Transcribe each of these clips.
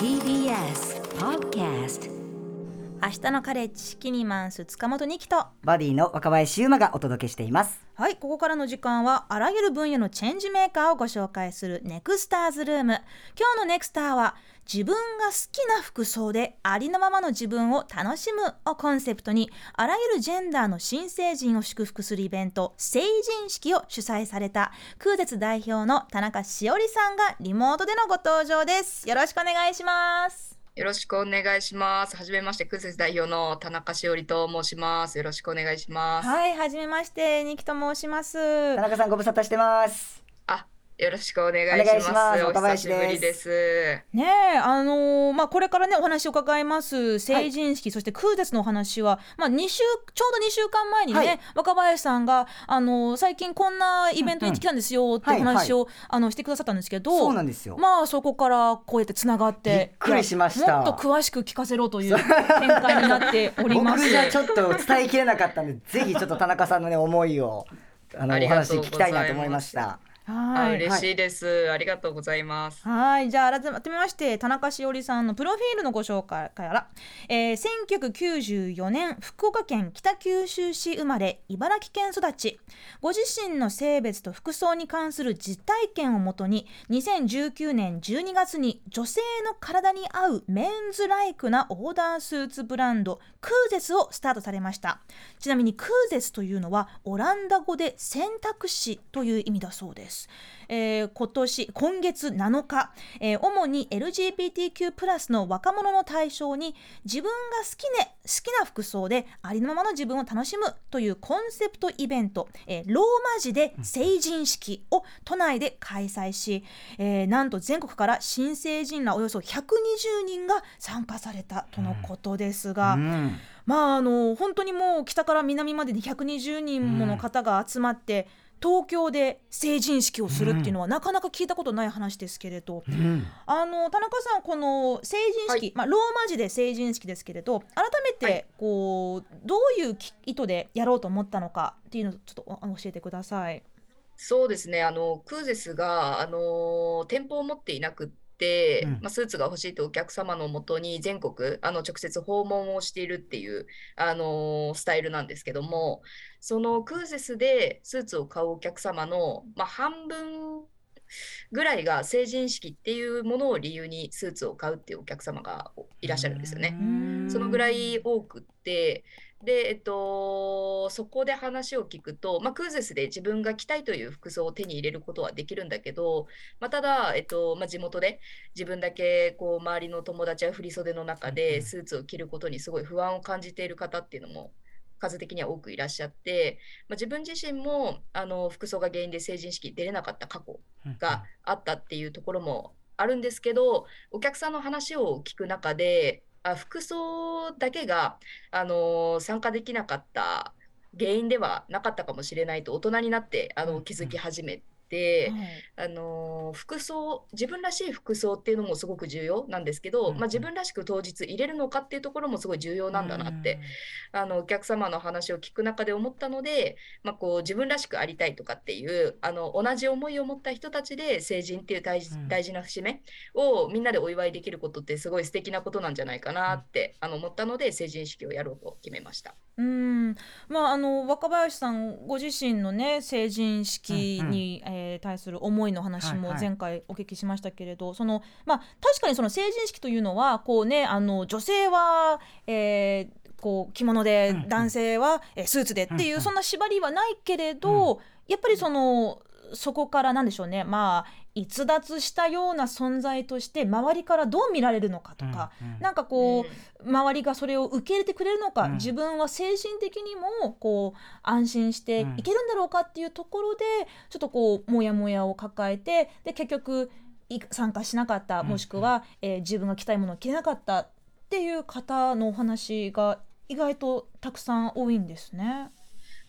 TBS Podcast. 明日のカレッジキニマンス塚本二木と。バディの若林優馬がお届けしています。はいここからの時間はあらゆる分野のチェンジメーカーをご紹介するネクスターズルーム。今日のネクスターは自分が好きな服装でありのままの自分を楽しむをコンセプトにあらゆるジェンダーの新成人を祝福するイベント成人式を主催された空絶代表の田中しおりさんがリモートでのご登場ですよろしくお願いしますよろしくお願いします。はじめまして、空節代表の田中しおりと申します。よろしくお願いします。はいはじめまして二木と申します田中さんご無沙汰してます。あ、よろしくお願いしおます。ますお久しぶりです。ねえあのーまあ、これからねお話を伺います成人式、そして空絶のお話は、まあ、2週ちょうど2週間前にね、はい若林さんが、あのー最近こんなイベントに来たんですよってお話を、あのしてくださったんですけどそうなんですよ。まあそこからこうやってつながってびっくりしましたもっと詳しく聞かせろという展開になっております。僕じゃちょっと伝えきれなかったんで、ぜひちょっと田中さんのね思いをあのあお話聞きたいなと思いました。あ、はい嬉しいです。ありがとうございます。はい、じゃあ改めまして田中しおりさんのプロフィールのご紹介から、えー、1994年福岡県北九州市生まれ茨城県育ち。ご自身の性別と服装に関する実体験をもとに2019年12月に女性の体に合うメンズライクなオーダースーツブランドクーゼスをスタートされました。ちなみにクーゼスというのはオランダ語で選択肢という意味だそうですえー今年今月7日、えー主に LGBTQ+ の若者の対象に自分が好き,、ね、好きな服装でありのままの自分を楽しむというコンセプトイベント、えーローマ字で成人式を都内で開催し、えーなんと全国から新成人らおよそ120人が参加されたとのことですが、うん。まああの本当にもう北から南までに120人もの方が集まって、東京で成人式をするっていうのは、なかなか聞いたことない話ですけれど、うん。あの田中さんこの成人式、はい。まあ、ローマ字で成人式ですけれど改めて、はい。こうどういうき意図でやろうと思ったのかっていうのをちょっとお教えてください。そうですね。あのクーゼスがあの店舗を持っていなくって、うん。まあ、スーツが欲しいとお客様のもとに全国あの直接訪問をしているっていうあのスタイルなんですけども、そのクーゼスでスーツを買うお客様のまあ半分ぐらいが成人式っていうものを理由にスーツを買うっていうお客様がいらっしゃるんですよね。そのぐらい多くって、で、えっと、そこで話を聞くと、まあ、クーゼスで自分が着たいという服装を手に入れることはできるんだけど、まあ、ただ、えっとまあ、地元で自分だけこう周りの友達や振り袖の中でスーツを着ることにすごい不安を感じている方っていうのも数的には多くいらっしゃって、まあ、自分自身もあの服装が原因で成人式出れなかった過去があったっていうところもあるんですけどお客さんの話を聞く中であ服装だけが、あのー参加できなかった原因ではなかったかもしれないと大人になってあの気づき始めて、はい。あのー服装自分らしい服装っていうのもすごく重要なんですけど、うんうん。まあ、自分らしく当日入れるのかっていうところもすごい重要なんだなって、あのお客様の話を聞く中で思ったので、まあ、こう自分らしくありたいとかっていうあの同じ思いを持った人たちで成人っていう大事うん。大事な節目をみんなでお祝いできることってすごい素敵なことなんじゃないかなってあの思ったので成人式をやろうと決めました。うん。まああの若林さんご自身のね成人式に、えー対する思いの話も前回お聞きしましたけれど、そのまあ確かにその成人式というのはこうねあの女性は、えーこう着物で男性はえースーツでっていう、そんな縛りはないけれど、やっぱりそのそこからなんでしょうね。まあ逸脱したような存在として周りからどう見られるのかとか、うんうん。なんかこう、うん。周りがそれを受け入れてくれるのか、うん。自分は精神的にもこう安心していけるんだろうかっていうところで、ちょっとこうモヤモヤを抱えてで結局い参加しなかったうん。もしくは、えー自分が着たいものを着れなかったっていう方のお話が意外とたくさん多いんですね。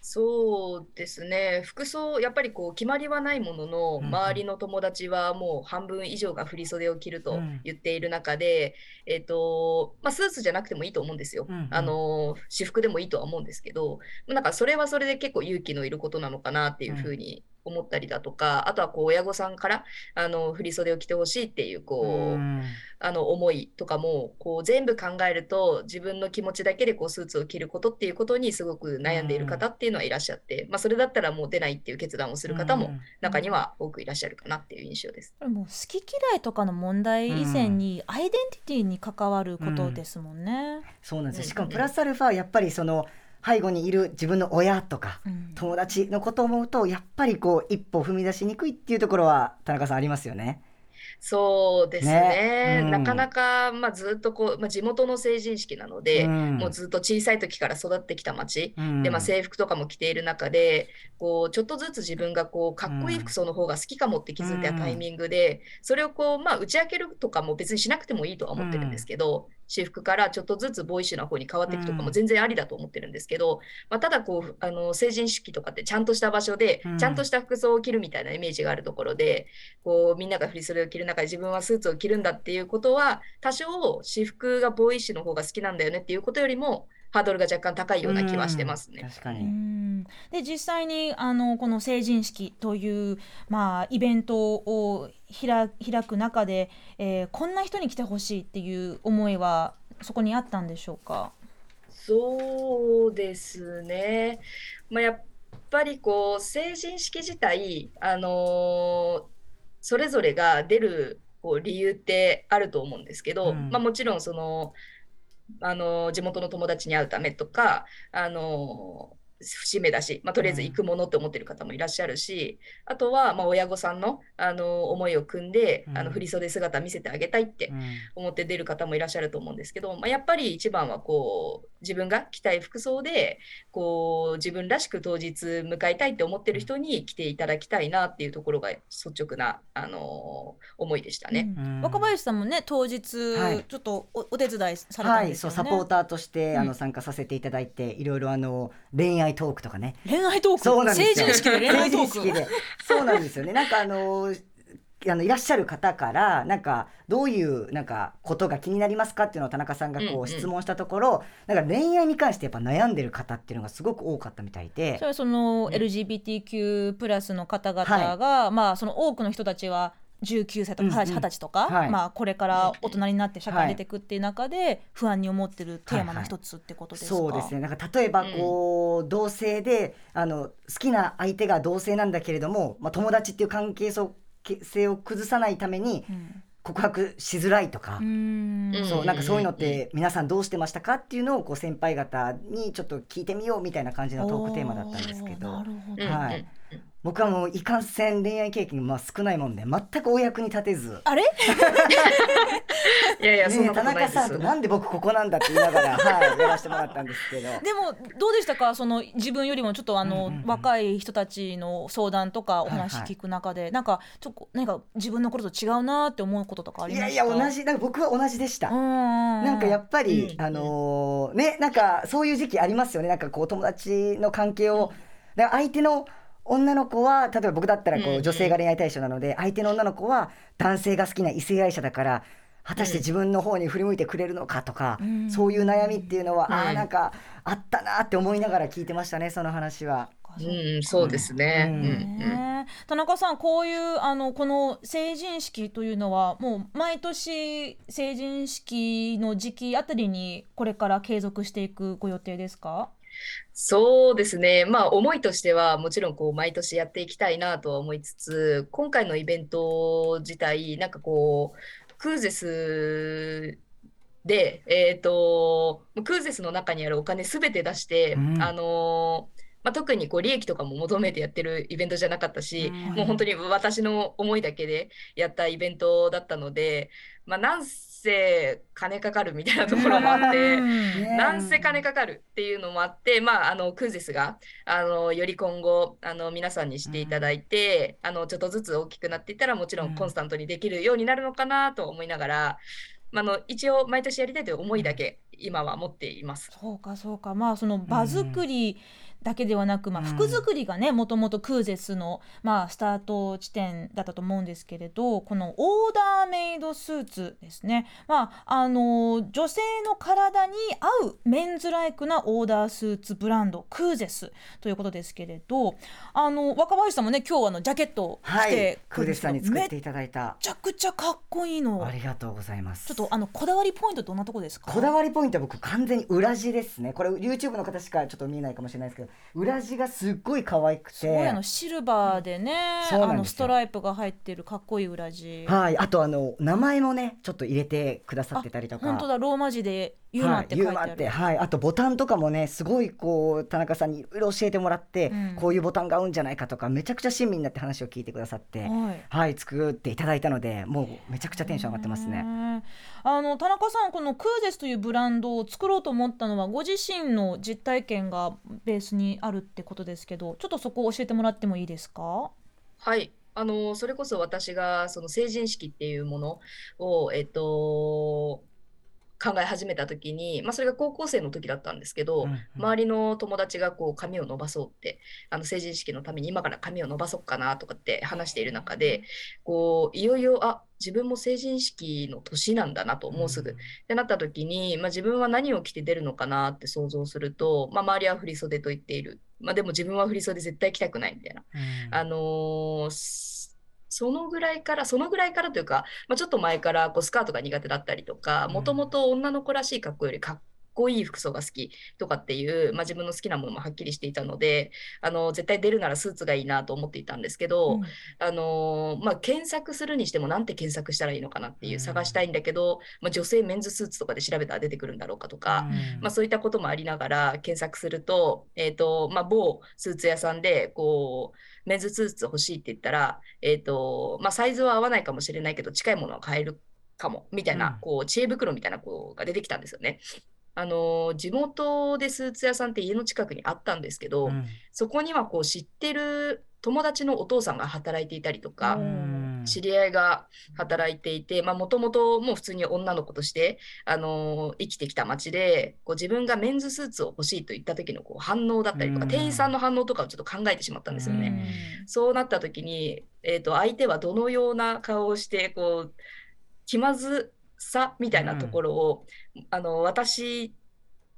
そうですね。服装やっぱりこう決まりはないもののうんうん。周りの友達はもう半分以上が振り袖を着るとうん。言っている中で、えっとまあ、スーツじゃなくてもいいと思うんですよ。うんうん。あの私服でもいいとは思うんですけどなんかそれはそれで結構勇気のいることなのかなっていうふうに思ったりだとか、あとはこう親御さんからあの振り袖を着てほしいっていうこう、うん。あの思いとかもこう全部考えると自分の気持ちだけでこうスーツを着ることっていうことにすごく悩んでいる方っていうのはいらっしゃって、まあ、それだったらもう出ないっていう決断をする方も中には多くいらっしゃるかなっていう印象です。もう好き嫌いとかの問題以前にアイデンティティに関わることですもんね。そうなんですしかもプラスアルファやっぱりその背後にいる自分の親とかうん友達のことを思うとやっぱりこう一歩踏み出しにくいっていうところは田中さんありますよね。そうですね。ね。うん。なかなか、まあ、ずっとこう、まあ、地元の成人式なので、うん。もうずっと小さい時から育ってきた町、うん。で、まあ、制服とかも着ている中で、こう、ちょっとずつ自分がこう、かっこいい服装の方が好きかもって気づいたタイミングで、それをこう、まあ、打ち明けるとかも別にしなくてもいいとは思ってるんですけど、私服からちょっとずつボーイッシュな方に変わっていくとかも全然ありだと思ってるんですけど、まあ、ただこう、あの、成人式とかってちゃんとした場所でうん、ちゃんとした服装を着るみたいなイメージがあるところで、こう、みんなが振り袖を着る中で自分はスーツを着るんだっていうことは、多少私服がボーイッシュの方が好きなんだよねっていうことよりも、ハードルが若干高いような気はしてますねうん。確かうに。んで実際にあのこの成人式という、まあ、イベントを開開く中で、えーこんな人に来てほしいっていう思いはそこにあったんでしょうか？そうですね。まあ、やっぱりこう成人式自体、あのーそれぞれが出るこう理由ってあると思うんですけど、うん。まあ、もちろんその、あのー地元の友達に会うためとか、あのー節目だし、まあ、とりあえず行くものって思ってる方もいらっしゃるし、あとはまあ親御さんの、あのー思いを組んで、あうん。の振り袖姿見せてあげたいってうん。思って出る方もいらっしゃると思うんですけど、まあ、やっぱり一番はこう自分が着たい服装でこう自分らしく当日迎えたいって思ってる人に来ていただきたいなっていうところが率直な、あのー思いでしたね。うん。うん若林さんもね当日、はい。ちょっとおお手伝いされたはい、んですよね。そうサポーターとして、あうん。の参加させていただいていろいろあの恋愛トークとかね。恋愛トーク？そうなんですよ。成人式で恋愛トーク？成人式で。そうなんですよね。なんかあのあのいらっしゃる方からなんかどういうなんかことが気になりますかっていうのを田中さんがこうんううん。質問したところ、なんか恋愛に関してやっぱ悩んでる方っていうのがすごく多かったみたいで。それはそのうん。LGBTQ+ プラスの方々が、まあその多くの人たちは19歳とかうんうん。20歳20歳とか、はい。まあこれから大人になって社会に出てくっていう中で不安に思ってるテーマの一つってことですか？そうですね。なんか例えばこう、同性であの好きな相手が同性なんだけれども、まあ、友達っていう関係性を崩さないためにうん。告白しづらいとか、そうなんかそういうのって皆さんどうしてましたかっていうのをこう先輩方にちょっと聞いてみようみたいな感じのトークテーマだったんですけど。ど。うんはい。うん僕はもういかんせん恋愛経験まあ少ないもんで全くお役に立てず。あれ？いやいや、そんねなことないです。田中さんとなんで僕ここなんだって言いながら、はい、やらせてもらったんですけど。でもどうでしたか？その自分よりもちょっとあの、うんうんうん。若い人たちの相談とかお話はい。はい聞く中で、なんかちょっと何か自分のことと違うなって思うこととかありいましたやいや同じなんか僕は同じでした。ななんかやっぱり、うんあのーねなんかそういう時期ありますよね。なんかこう友達の関係を、だから相手の女の子は例えば僕だったらこう女性が恋愛対象なので、相手の女の子は男性が好きな異性愛者だから果たして自分の方に振り向いてくれるのかとか、うん。そういう悩みっていうのは、あうんあなんかあったなって思いながら聞いてましたねその話は。うん、そうですね。うん。田中さんこういうあのこの成人式というのはもう毎年成人式の時期あたりにこれから継続していくご予定ですか？そうですね。まあ、思いとしては、もちろん、こう、毎年やっていきたいなとは思いつつ、今回のイベント自体、なんかこう、クーゼスで、えっと、クーゼスの中にあるお金すべて出して、うんあのまあ、特にこう利益とかも求めてやってるイベントじゃなかったし、うんもう本当に私の思いだけでやったイベントだったので、まあ、なんせ金かかるみたいなところもあって、なんせ金かかるっていうのもあって、まあ、あのクーゼスがあのより今後あの皆さんにしていただいて、あのちょっとずつ大きくなっていったらもちろうん。んコンスタントにできるようになるのかなと思いながら、まあ、あの一応毎年やりたいという思いだけ今は持っています。そうかそうか。まあその場作りだけではなく、まあ、うん。服作りがねもともとクーゼスの、まあ、スタート地点だったと思うんですけれどこのオーダーメイドスーツですね、まあ、あの女性の体に合うメンズライクなオーダースーツブランドクーゼスということですけれどあの若林さんもね今日あのジャケットを着はいて、クーデスさんに作めってっいただいた。ちゃくちゃかっこいいの。ありがとうございます。ちょっとあのこだわりポイントどんなとこですか？こだわりポイントは僕完全に裏地ですね。これ YouTube の方しかちょっと見えないかもしれないですけど裏地がすっごい可愛くて。あのシルバーでね、そうなんあのストライプが入ってるかっこいい裏地。はい。あとあの名前もねちょっと入れてくださってたりとか。本当だ。ローマ字でユーマって書いてある。はい、ユーマってはいあとボタンとかもねすごいこう田中さんにいろいろ教えてもらって、うんこういうボタンが合うんじゃないかとかめちゃくちゃ親身になって話を聞いてくださってはい。はい作っていただいたのでもうめちゃくちゃテンション上がってますね。ね。あの田中さんこのクーゼスというブランドを作ろうと思ったのはご自身の実体験がベースにあるってことですけど、ちょっとそこを教えてもらってもいいですか？はい。あの、それこそ私がその成人式っていうものを、えっと、考え始めた時に、まあ、それが高校生の時だったんですけど、うんうん周りの友達がこう髪を伸ばそうって、あの成人式のために今から髪を伸ばそうかなとかって話している中で、こういよいよ、あ自分も成人式の年なんだなと、もうすぐ。ってなった時に、まあ、自分は何を着て出るのかなって想像すると、まあ、周りは振り袖と言っている。まあ、でも自分は振り袖絶対着たくないみたいな。うんあのーすそのぐらいから、そのぐらいからというか、まあ、ちょっと前からこうスカートが苦手だったりとか、うん。もともと女の子らしい格好よりかっこいい服装が好きとかっていう、まあ、自分の好きなものもはっきりしていたので、あの絶対出るならスーツがいいなと思っていたんですけど、うん。あのーまあ、検索するにしてもなんて検索したらいいのかなっていううん。探したいんだけど、まあ、女性メンズスーツとかで調べたら出てくるんだろうかとか、うん。まあ、そういったこともありながら検索すると、えーとまあ、某スーツ屋さんでこうメンズスーツ欲しいって言ったら、えーとまあ、サイズは合わないかもしれないけど近いものは買えるかもみたいな、うん。こう知恵袋みたいな子が出てきたんですよね。あの地元でスーツ屋さんって家の近くにあったんですけど、うん。そこにはこう知ってる友達のお父さんが働いていたりとか、うん。知り合いが働いていて、もともともう普通に女の子として、あのー生きてきた街で、こう自分がメンズスーツを欲しいと言った時のこう反応だったりとか、うん。店員さんの反応とかをちょっと考えてしまったんですよね。うん。そうなった時に、えーと、相手はどのような顔をして、こう、気まずさみたいなところを、あの、私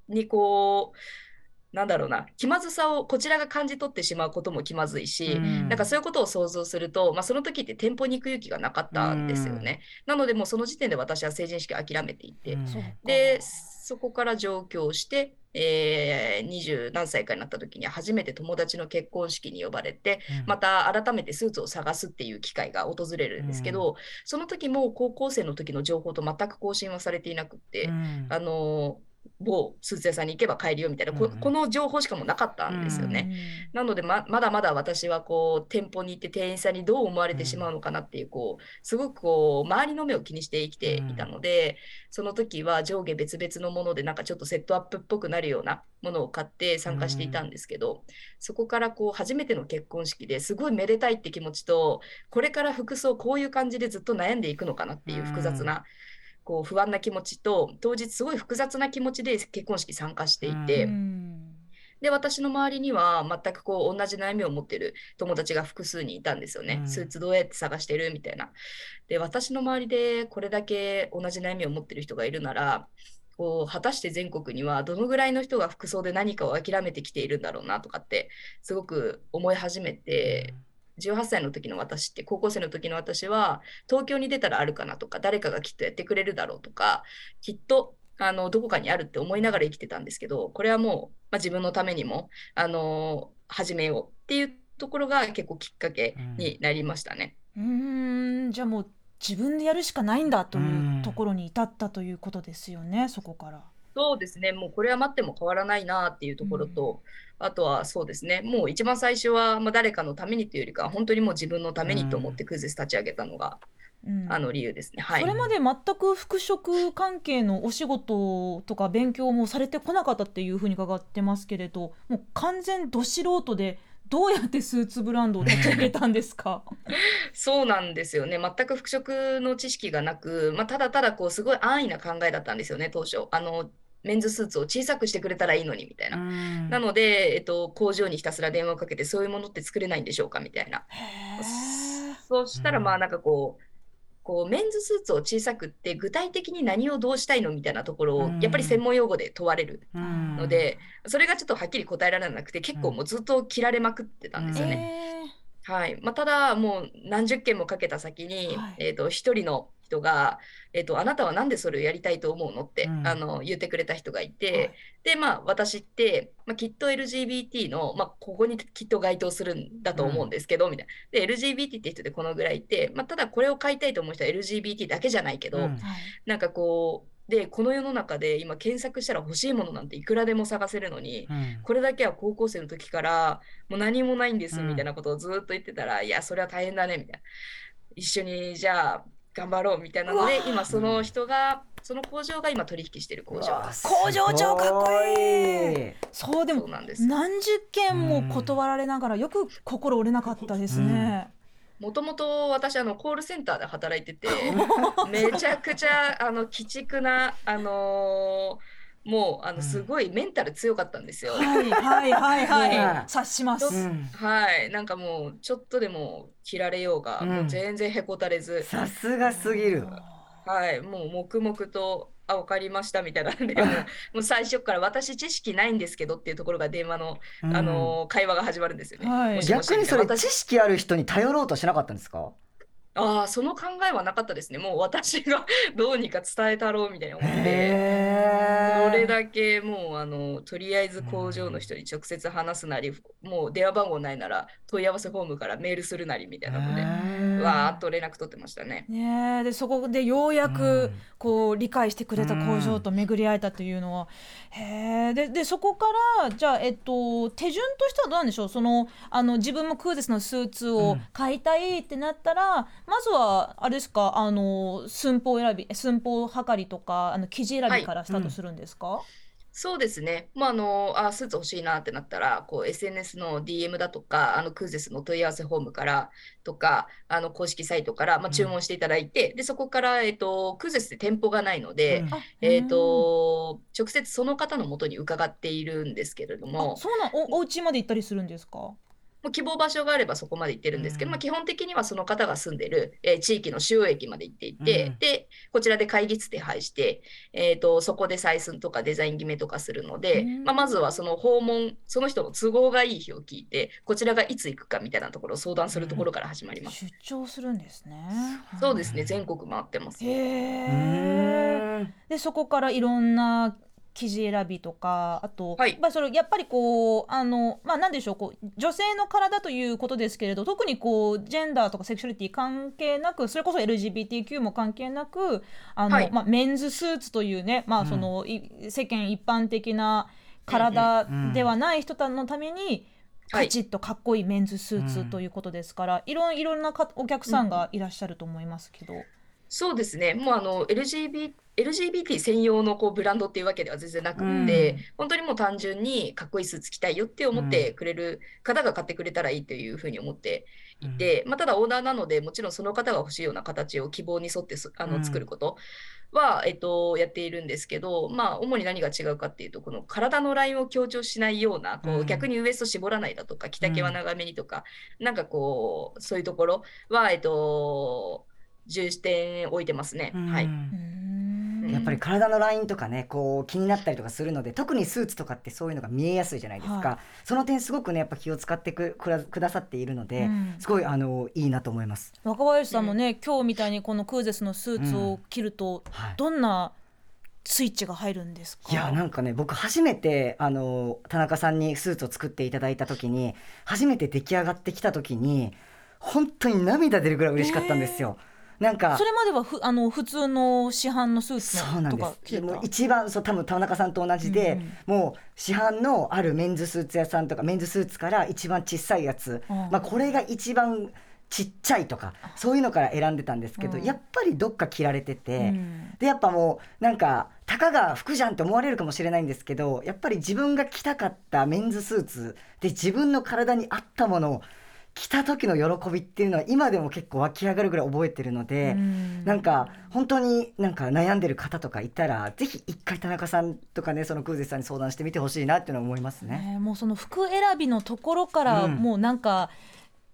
にこう、なんだろうな、気まずさをこちらが感じ取ってしまうことも気まずいし、うん。なんかそういうことを想像すると、まあ、その時って店舗に行く勇気がなかったんですよね。なので、もうその時点で私は成人式諦めていて、うん。で、そこから上京して、えー、20何歳かになった時に初めて友達の結婚式に呼ばれて、うん。また改めてスーツを探すっていう機会が訪れるんですけど、その時も高校生の時の情報と全く更新はされていなくって、うん。あの某スーツ屋さんに行けば買えるよみたいな、この情報しかもなかったんですよね。なのでままだまだ私はこう店舗に行って店員さんにどう思われてしまうのかなっていうこうすごくこう周りの目を気にして生きていたので、その時は上下別々のものでなんかちょっとセットアップっぽくなるようなものを買って参加していたんですけど、そこからこう初めての結婚式ですごいめでたいって気持ちとこれから服装こういう感じでずっと悩んでいくのかなっていう複雑な、こう不安な気持ちと当日すごい複雑な気持ちで結婚式参加していて。うんで、私の周りには全くこう同じ悩みを持ってる友達が複数にいたんですよね。うんスーツどうやって探してるみたいな。で、私の周りでこれだけ同じ悩みを持ってる人がいるなら、こう果たして全国にはどのぐらいの人が服装で何かを諦めてきているんだろうなとかってすごく思い始めて、18歳の時の私って高校生の時の私は東京に出たらあるかなとか誰かがきっとやってくれるだろうとかきっとあのどこかにあるって思いながら生きてたんですけどこれはもう、まあ、自分のためにもあの始めようっていうところが結構きっかけになりましたね。うーんじゃあもう自分でやるしかないんだというところに至ったということですよね、そこから。そうですね、もうこれは待っても変わらないなっていうところと、あとはそうですね、もう一番最初は、まあ、誰かのためにというよりかは、本当にもう自分のためにと思ってクイズ立ち上げたのが、うんあの理由ですね。はいそれまで全く服飾関係のお仕事とか勉強もされてこなかったっていうふうに伺ってますけれどもう完全ど素人でどうやってスーツブランドを立ち上げたんですか？そうなんですよね。全く服飾の知識がなく、まあ、ただただこうすごい安易な考えだったんですよね、当初。あのメンズスーツを小さくしてくれたらいいのにみたいな。うんなので、えっと、工場にひたすら電話をかけて、そういうものって作れないんでしょうかみたいな。そうしたら、うんまあ、なんかこう、こうメンズスーツを小さくって、具体的に何をどうしたいのみたいなところをうん、やっぱり専門用語で問われるうんので、それがちょっとはっきり答えられなくて、結構もうずっと切られまくってたんですよね。へはい。まあ、ただ、もう何十件もかけた先に、はい。えー、と一人の人が、えーと、あなたはなんでそれをやりたいと思うのって、うん。あの言ってくれた人がいて、はい。で、まあ、私って、まあ、きっと LGBT の、まあ、ここにきっと該当するんだと思うんですけど、みたいな。で、LGBT って人でこのぐらいいて、まあ、ただこれを買いたいと思う人は LGBT だけじゃないけど、うん。ーはいなんかこう、で、この世の中で今検索したら欲しいものなんていくらでも探せるのに、うんこれだけは高校生の時からもう何もないんですうんみたいなことをずっと言ってたら、いや、それは大変だねみたいな。一緒にじゃあ頑張ろうみたいなので今その人が、その工場が今取引してる工場うわ。工場長かっこいいそうでもそうなんです。何十件も断られながらよく心折れなかったですね。もともと私あのコールセンターで働いてて、めちゃくちゃあの鬼畜なあのーもうあのすごいメンタル強かったんですよ。はいはいはいはうんい。察します。うんはい、なんかもうちょっとでも切られようが、うんもう全然へこたれず、さすがすぎる。はい、もう黙々と、あ、わかりましたみたいな。ん で、もう最初から私知識ないんですけどっていうところが電話の、うん。あのー会話が始まるんですよね。はい。もしもし逆にそれ知識ある人に頼ろうとしなかったんですか？ああ、その考えはなかったですね。もう私が どうにか伝えたろうみたいな思って。へそれだけもうあのとりあえず工場の人に直接話すなり、もう電話番号ないなら問い合わせフォームからメールするなりみたいなので、わーっと連絡取ってましたね。ねえでそこでようやうくん。こう理解してくれた工場と巡り会えたというのは、へえででそこからじゃあ、えっと、手順としてはどうなんでしょう？そのあの自分もクーゼスのスーツを買いたいってなったら、まずはあれですか？あの寸法選び寸法測りとかあの生地選びからスタートするんですか、そうですね。まあ、あの、あ、スーツ欲しいなってなったら、こう、SNS の DM だとか、あの、クーゼスの問い合わせフォームからとか、あの、公式サイトから、まあ、注文していただいて、で、そこから、えっと、クーゼスって店舗がないので、うん。あえっと、直接その方のもとに伺っているんですけれどうんも。あ、そうなんおお家まで行ったりするんですか？もう希望場所があればそこまで行ってるんですけど、うんまあ、基本的にはその方が住んでる、えー地域の主要駅まで行っていて、うんで、こちらで会議室手配して、えー、とそこで採寸とかデザイン決めとかするので、うんまあ、まずはその訪問、その人の都合がいい日を聞いて、こちらがいつ行くかみたいなところを相談するところから始まります。出張するんですね。そうですね、全国回ってます。へうえ。んでそこからいろんな生地選びとかあと、はい。まあ、それやっぱりこうあのまあなんでしょうこう女性の体ということですけれど特にこうジェンダーとかセクシュアリティ関係なくそれこそ LGBTQ も関係なくあの、はい。まあ、メンズスーツというね、まあうん。そのい世間一般的な体ではない人のために、はい。カチッとかっこいいメンズスーツということですから、いろんいろんなかお客さんがいらっしゃると思いますけど。そうですね、もうあの LGBT, LGBT 専用のこうブランドっていうわけでは全然なくって、うん。本当にもう単純にかっこいいスーツ着たいよって思ってくれる方が買ってくれたらいいというふうに思っていて、まあ、ただオーダーなので、もちろんその方が欲しいような形を希望に沿ってすあうん。の作ることは、えっと、やっているんですけど、まあ、主に何が違うかっていうと、この体のラインを強調しないような、こううん。逆にウエスト絞らないだとか、着丈は長めにとか、なんかこう、そういうところは、えっと、重点置いてますね。はい。うーん。やっぱり体のラインとかねこう気になったりとかするので特にスーツとかってそういうのが見えやすいじゃないですか、はその点すごくねやっぱ気を使ってくくらくださっているので、うん。すごいあのいいなと思います。若林さんもね、今日みたいにこのクーゼスのスーツを着ると、はい。どんなスイッチが入るんですか？いやなんかね僕初めてあの田中さんにスーツを作っていただいた時に初めて出来上がってきた時に本当に涙出るぐらい嬉しかったんですよ。なんかそれまではふあの普通の市販のスーツそうなんです。一番そう多分田中さんと同じで、もう市販のあるメンズスーツ屋さんとかメンズスーツから一番小さいやつ、うん。まあ、これが一番ちっちゃいとかそういうのから選んでたんですけど、うん。やっぱりどっか着られてて、うん。でやっぱもうなんかたかが服じゃんって思われるかもしれないんですけどやっぱり自分が着たかったメンズスーツで自分の体に合ったものを着た時の喜びっていうのは今でも結構湧き上がるぐらい覚えてるので、うん。なんか本当になんか悩んでる方とかいたらぜひ一回田中さんとかねそのクーゼさんに相談してみてほしいなっていうのは思いますね。ねもうその服選びのところからうん。もうなんか、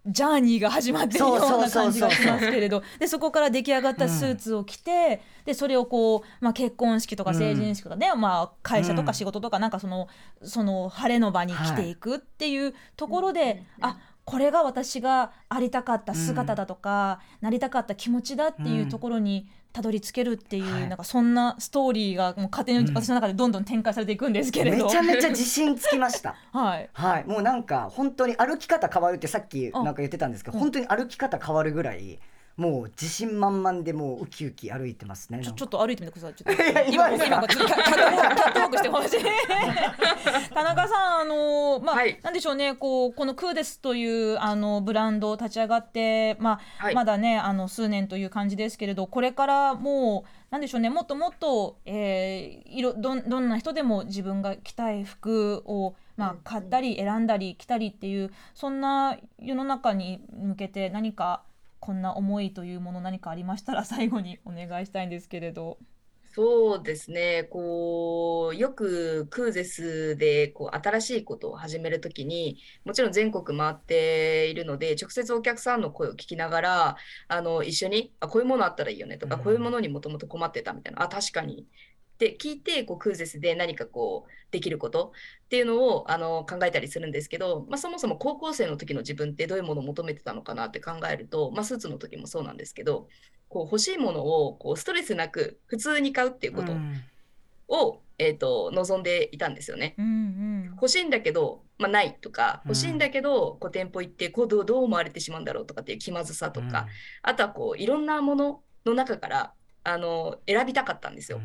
ジャーニーが始まってるような感じがしますけれどでそこから出来上がったスーツを着て、でそれをこう、まあ、結婚式とか成人式とかね、まあ、会社とか仕事とかなんかそのその晴れの場に着ていくっていうところで、あこれが私がありたかった姿だとか、なりたかった気持ちだっていうところにたどり着けるっていう、はい。なんかそんなストーリーがもう勝手にうん。私の中でどんどん展開されていくんですけれど。めちゃめちゃ自信つきました。はい。はい、もうなんか本当に歩き方変わるってさっきなんか言ってたんですけど、うん。本当に歩き方変わるぐらいもう自信満々でもうウキウキ歩いてますね。ちょちょっと歩いてみてください。ちょっと 今今ちょっとキャットウォークしてほしい。田中さんあのまあ、はいなんでしょうねこうこのクーデスというあのブランド立ち上がってまあ、はいまだねあの数年という感じですけれどこれからもうなんでしょうねもっともっと、えー、いろどんどんな人でも自分が着たい服をまあうん買ったり選んだり着たりっていうそんな世の中に向けて何かこんな思いというもの何かありましたら最後にお願いしたいんですけれど。そうですね、こう、よくクーゼスでこう新しいことを始めるときに、もちろん全国回っているので、直接お客さんの声を聞きながら、あの一緒にあ、こういうものあったらいいよねとか、うんこういうものにもともと困ってたみたいな、あ、確かに。って聞いて、こうクーゼスで何かこうできることっていうのをあの考えたりするんですけど、まあ、そもそも高校生の時の自分ってどういうものを求めてたのかなって考えると、まあ、スーツの時もそうなんですけど、こう欲しいものをこうストレスなく普通に買うっていうことうんを、えー、と望んでいたんですよね。うんうん欲しいんだけど、まあ、ないとかうん欲しいんだけど、こう店舗行ってこうどうどう思われてしまうんだろうとかっていう気まずさとか、あとはこういろんなものの中からあの選びたかったんですよ。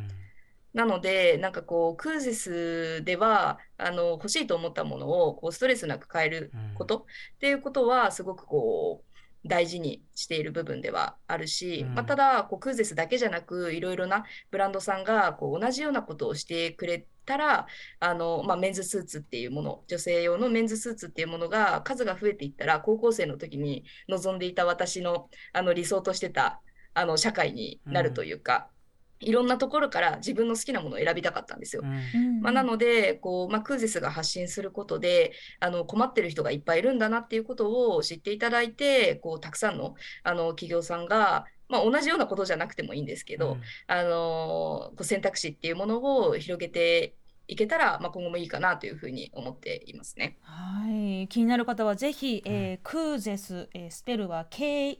なので、なんかこう、クーゼスでは、あの、欲しいと思ったものを、こう、ストレスなく買えることっていうことは、すごくこう、大事にしている部分ではあるし、うん。まあ、ただ、こう、クーゼスだけじゃなく、いろいろなブランドさんが、こう、同じようなことをしてくれたら、あの、まあ、メンズスーツっていうもの、女性用のメンズスーツっていうものが、数が増えていったら、高校生の時に望んでいた私の、あの、理想としてた、あの、社会になるというか、いろんなところから自分の好きなものを選びたかったんですよ。うん。まあ、なのでこう、まあ、クーゼスが発信することであの困ってる人がいっぱいいるんだなっていうことを知っていただいてこうたくさんのあの企業さんが、まあ、同じようなことじゃなくてもいいんですけど、あのこう選択肢っていうものを広げていけたら、まあ、今後もいいかなというふうに思っていますね。はい、気になる方はぜひ、えークーゼス、えースペルは K-E-U-Z-E-S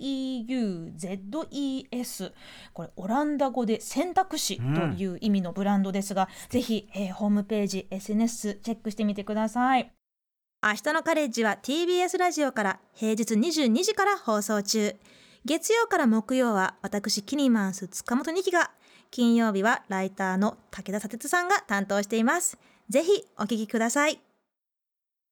これオランダ語で選択肢という意味のブランドですが、ぜひ、えーホームページ SNS チェックしてみてください。明日のカレッジは TBS ラジオから平日22時から放送中。月曜から木曜は私キニマンス塚本二希が金曜日はライターの武田砂鉄さんが担当しています。ぜひお聞きください。